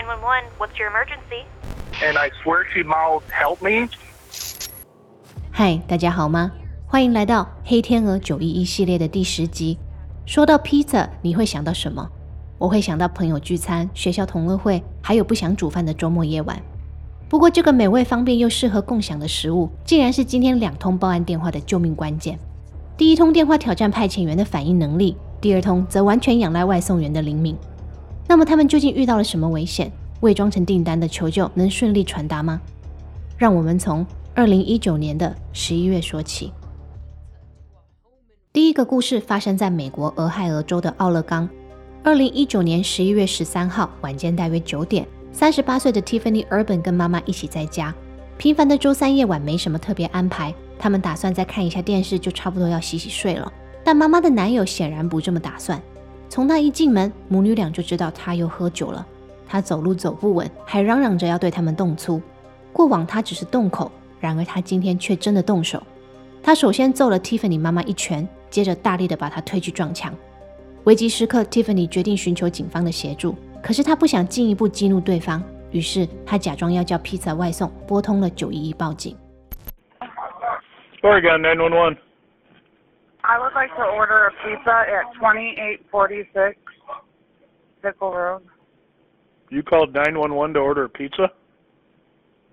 911. What's your emergency? and I swear she mouthed, "Help me." 嗨，大家好吗？欢迎来到《黑天鹅九一一》系列的第十集。说到披萨，你会想到什么？我会想到朋友聚餐、学校同乐会，还有不想煮饭的周末夜晚。不过，这个美味、方便又适合共享的食物，竟然是今天两通报案电话的救命关键。第一通电话挑战派遣员的反应能力，第二通则完全仰赖外送员的灵敏。那么，他们究竟遇到了什么危险？伪装成订单的求救能顺利传达吗？让我们从二零一九年的十一月说起。第一个故事发生在美国俄亥俄州的奥勒冈。二零一九年十一月十三号晚间大约九点，三十八岁的 Tiffany Urban 跟妈妈一起在家。平凡的周三夜晚没什么特别安排，他们打算再看一下电视就差不多要洗洗睡了。但妈妈的男友显然不这么打算。从那一进门，母女俩就知道他又喝酒了。他走路走不稳，还嚷嚷着要对他们动粗。过往他只是动口，然而他今天却真的动手。他首先揍了 Tiffany 妈妈一拳，接着大力的把她推去撞墙。危急时刻，Tiffany 决定寻求警方的协助，可是他不想进一步激怒对方，于是他假装要叫披萨外送，拨通了九一一报警。Oregon 911. I would like to order a pizza at 2846 Pickle Road. You called 911 to order a pizza?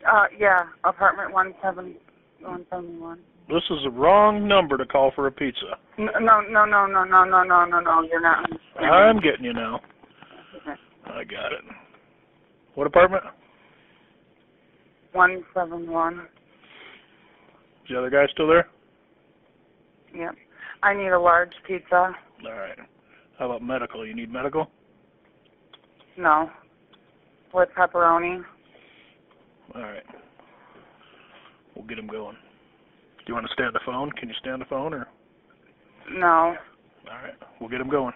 Uh, yeah, apartment 17 171. This is the wrong number to call for a pizza. No, no, no, no, no, no, no, no, no. You're not. I'm getting you now. Okay. I got it. What apartment? 171. Is the other guy still there? Yep. I need a large pizza. All right. How about medical? You need medical? No. With pepperoni. All right. We'll get him going. Do you want to stay on the phone? Can you stay on the phone or? No. All right. We'll get him going.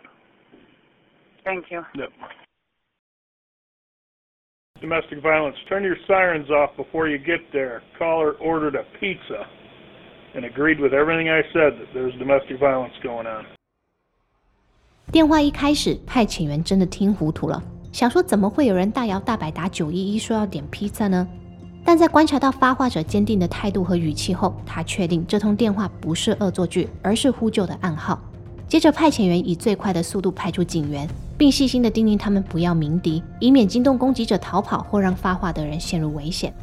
Thank you. Yep. Domestic violence. Turn your sirens off before you get there. Caller ordered a pizza and agreed with everything I said that there's domestic violence going on. 电话一开始，派遣员真的听糊涂了，想说怎么会有人大摇大摆打九一一说要点披萨呢？但在观察到发话者坚定的态度和语气后，他确定这通电话不是恶作剧，而是呼救的暗号。接着，派遣员以最快的速度派出警员，并细心地叮咛他们不要鸣笛，以免惊动攻击者逃跑或让发话的人陷入危险。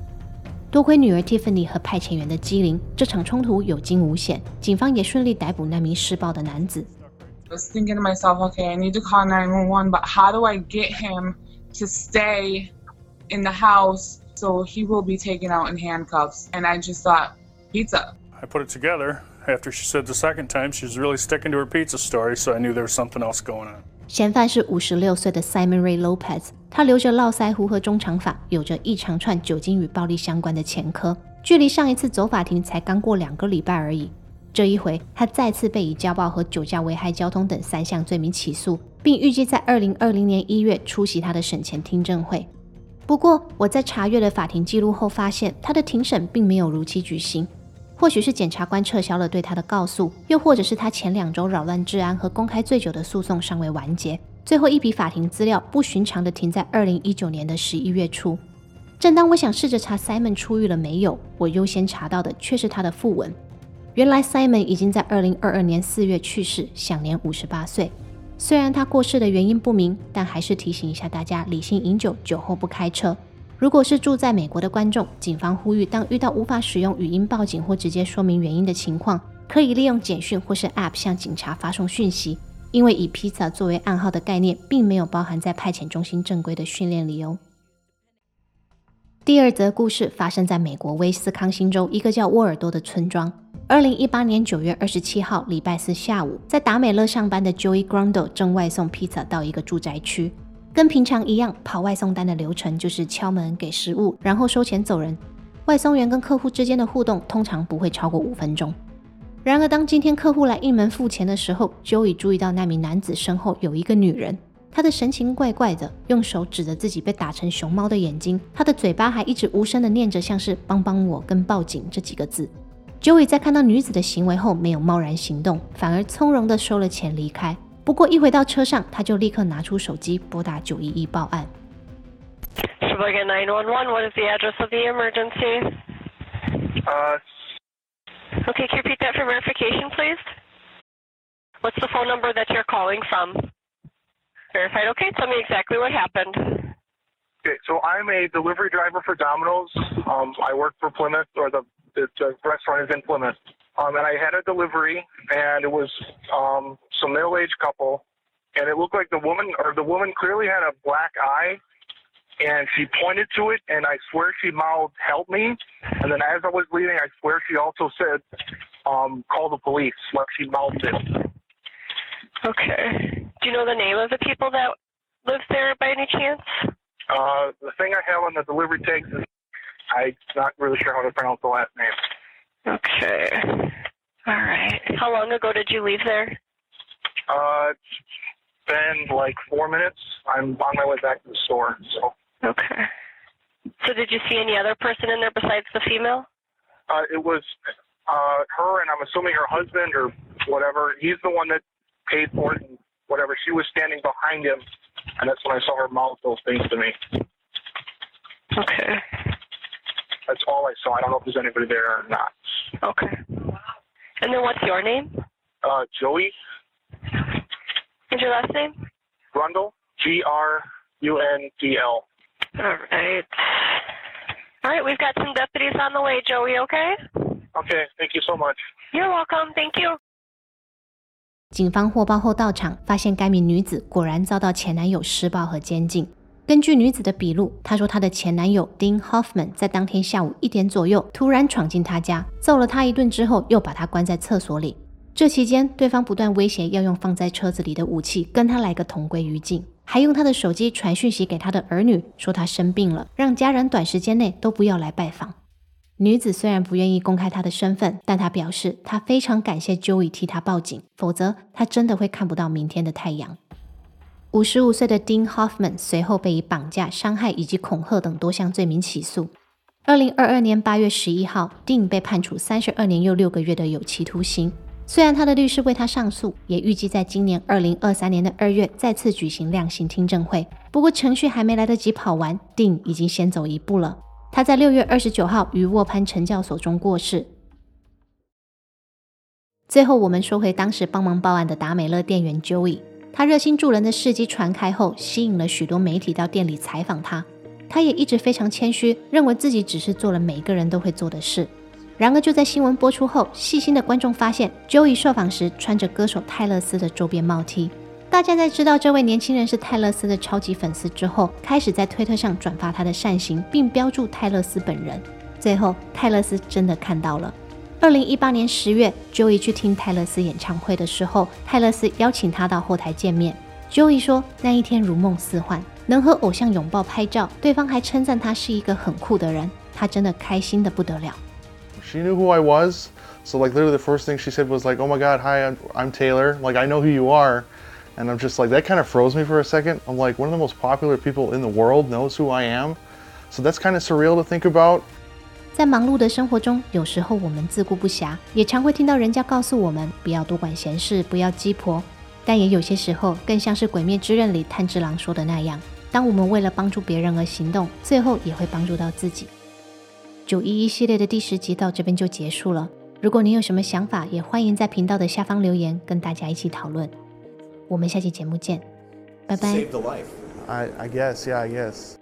多亏女儿 Tiffany 和派遣员的机灵，这场冲突有惊无险，警方也顺利逮捕那名施暴的男子。 I was thinking to myself, okay, I need to call 911, but how do I get him to stay in the house so he will be taken out in handcuffs? And I just thought, pizza. I put it together after she said the second time she was really sticking to her pizza story, so I knew there was something else going on. 嫌犯是五十六岁的 Simon Ray Lopez， 他留着络腮胡和中长发，有着一长串酒精与暴力相关的前科。距离上一次走法庭才刚过两个礼拜而已。这一回，他再次被以家暴和酒驾危害交通等三项罪名起诉，并预计在二零二零年一月出席他的审前听证会。不过，我在查阅了法庭记录后发现，他的庭审并没有如期举行。或许是检察官撤销了对他的告诉，又或者是他前两周扰乱治安和公开醉酒的诉讼尚未完结。最后一笔法庭资料不寻常的停在二零一九年的十一月初。正当我想试着查 Simon 出狱了没有，我优先查到的却是他的讣文。原来 Simon 已经在二零二二年四月去世，享年五十八岁。虽然他过世的原因不明，但还是提醒一下大家：理性饮酒，酒后不开车。如果是住在美国的观众，警方呼吁，当遇到无法使用语音报警或直接说明原因的情况，可以利用简讯或是 App 向警察发送讯息，因为以披萨作为暗号的概念，并没有包含在派遣中心正规的训练里哦。第二则故事发生在美国威斯康星州一个叫沃尔多的村庄。二零一八年九月二十七号，礼拜四下午，在达美乐上班的 Joey Grundle 正外送披萨到一个住宅区。跟平常一样，跑外送单的流程就是敲门给食物，然后收钱走人。外送员跟客户之间的互动通常不会超过五分钟。然而，当今天客户来应门付钱的时候，Joey 注意到那名男子身后有一个女人，她的神情怪怪的，用手指着自己被打成熊猫的眼睛，她的嘴巴还一直无声的念着像是“帮帮我”跟“报警”这几个字。Joey 在看到女子的行为后，没有贸然行动，反而从容的收了钱离开。不过一回到车上，他就立刻拿出手机拨打九一一报案。Sheboygan 911, what is the address of the emergency? Uh, Okay, can you repeat that for verification, please? What's the phone number that you're calling from? Verified. Okay, tell me exactly what happened. okay, so I'm a delivery driver for Domino's. Um, I work for Plymouth, or the, the, the restaurant is in Plymouth. Um, and I had a delivery, and it was um, some middle-aged couple, and it looked like the woman, or the woman clearly had a black eye, and she pointed to it, and I swear she mouthed, "Help me!" And then as I was leaving, I swear she also said, um, "Call the police." She mouthed it. Okay. Do you know the name of the people that live there by any chance? Uh, the thing I have on the delivery tags is I'm not really sure how to pronounce the last name. Okay. All right. How long ago did you leave there? Uh, it's been like four minutes. I'm on my way back to the store. So Okay. So did you see any other person in there besides the female? uh, it was uh, her, and I'm assuming her husband or whatever. He's the one that paid for it and whatever. She was standing behind him, and that's when I saw her mouth those things to me. Okay. That's all I saw. I don't know if there's anybody there or not. Okay. And then what's your name? Uh, Joey And your last name? Grundle, G R U N D L. All right. All right, we've got some deputies on the way, Joey, okay? Okay, thank you so much. You're welcome. Thank you. 警方获报后到场，发现该名女子果然遭到前男友施暴和监禁。根据女子的笔录，她说她的前男友 Dean Hoffman 在当天下午一点左右突然闯进她家，揍了她一顿之后，又把她关在厕所里。这期间，对方不断威胁要用放在车子里的武器跟她来个同归于尽，还用她的手机传讯息给她的儿女，说她生病了，让家人短时间内都不要来拜访。女子虽然不愿意公开她的身份，但她表示她非常感谢 Joey 替她报警，否则她真的会看不到明天的太阳。五十五岁的 Dean Hoffman 随后被以绑架、伤害以及恐吓等多项罪名起诉。二零二二年八月十一号，Dean 被判处三十二年又六个月的有期徒刑。虽然他的律师为他上诉，也预计在今年二零二三年的二月再次举行量刑听证会。不过程序还没来得及跑完，Dean 已经先走一步了。他在六月二十九号于沃潘成教所中过世。最后，我们说回当时帮忙报案的达美乐店员 Joey，他热心助人的事迹传开后，吸引了许多媒体到店里采访他。他也一直非常谦虚，认为自己只是做了每一个人都会做的事。然而，就在新闻播出后，细心的观众发现，Joey 受访时穿着歌手泰勒斯的周边帽 T。大家在知道这位年轻人是泰勒斯的超级粉丝之后，开始在推特上转发他的善行，并标注泰勒斯本人。最后，泰勒斯真的看到了。二零一八年十月，Joey 去听泰勒斯演唱会的时候，泰勒斯邀请他到后台见面。Joey 说那一天如梦似幻，能和偶像拥抱拍照，对方还称赞他是一个很酷的人，他真的开心的不得了。She knew who I was, so like literally the first thing she said was like, "Oh my God, hi, I'm, I'm Taylor. Like I know who you are," and I'm just like that kind of froze me for a second. I'm like one of the most popular people in the world knows who I am, so that's kind of surreal to think about. 在忙碌的生活中，有时候我们自顾不暇，也常会听到人家告诉我们不要多管闲事，不要鸡婆。但也有些时候，更像是《鬼灭之刃》里炭治郎说的那样，当我们为了帮助别人而行动，最后也会帮助到自己。九一一系列的第十集到这边就结束了。如果您有什么想法，也欢迎在频道的下方留言，跟大家一起讨论。我们下期节目见，拜拜。I, I guess, yeah, I guess.